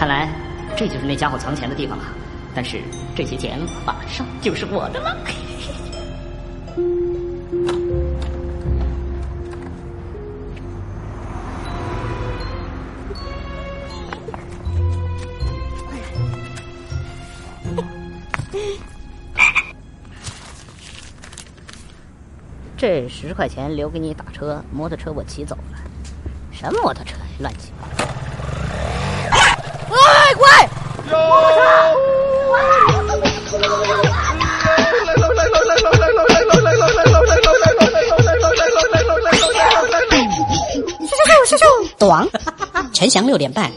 看来这就是那家伙藏钱的地方了。但是这些钱马上就是我的了。这十块钱留给你打车，摩托车我骑走了。什么摩托车？乱七八糟！短，陈翔六点半。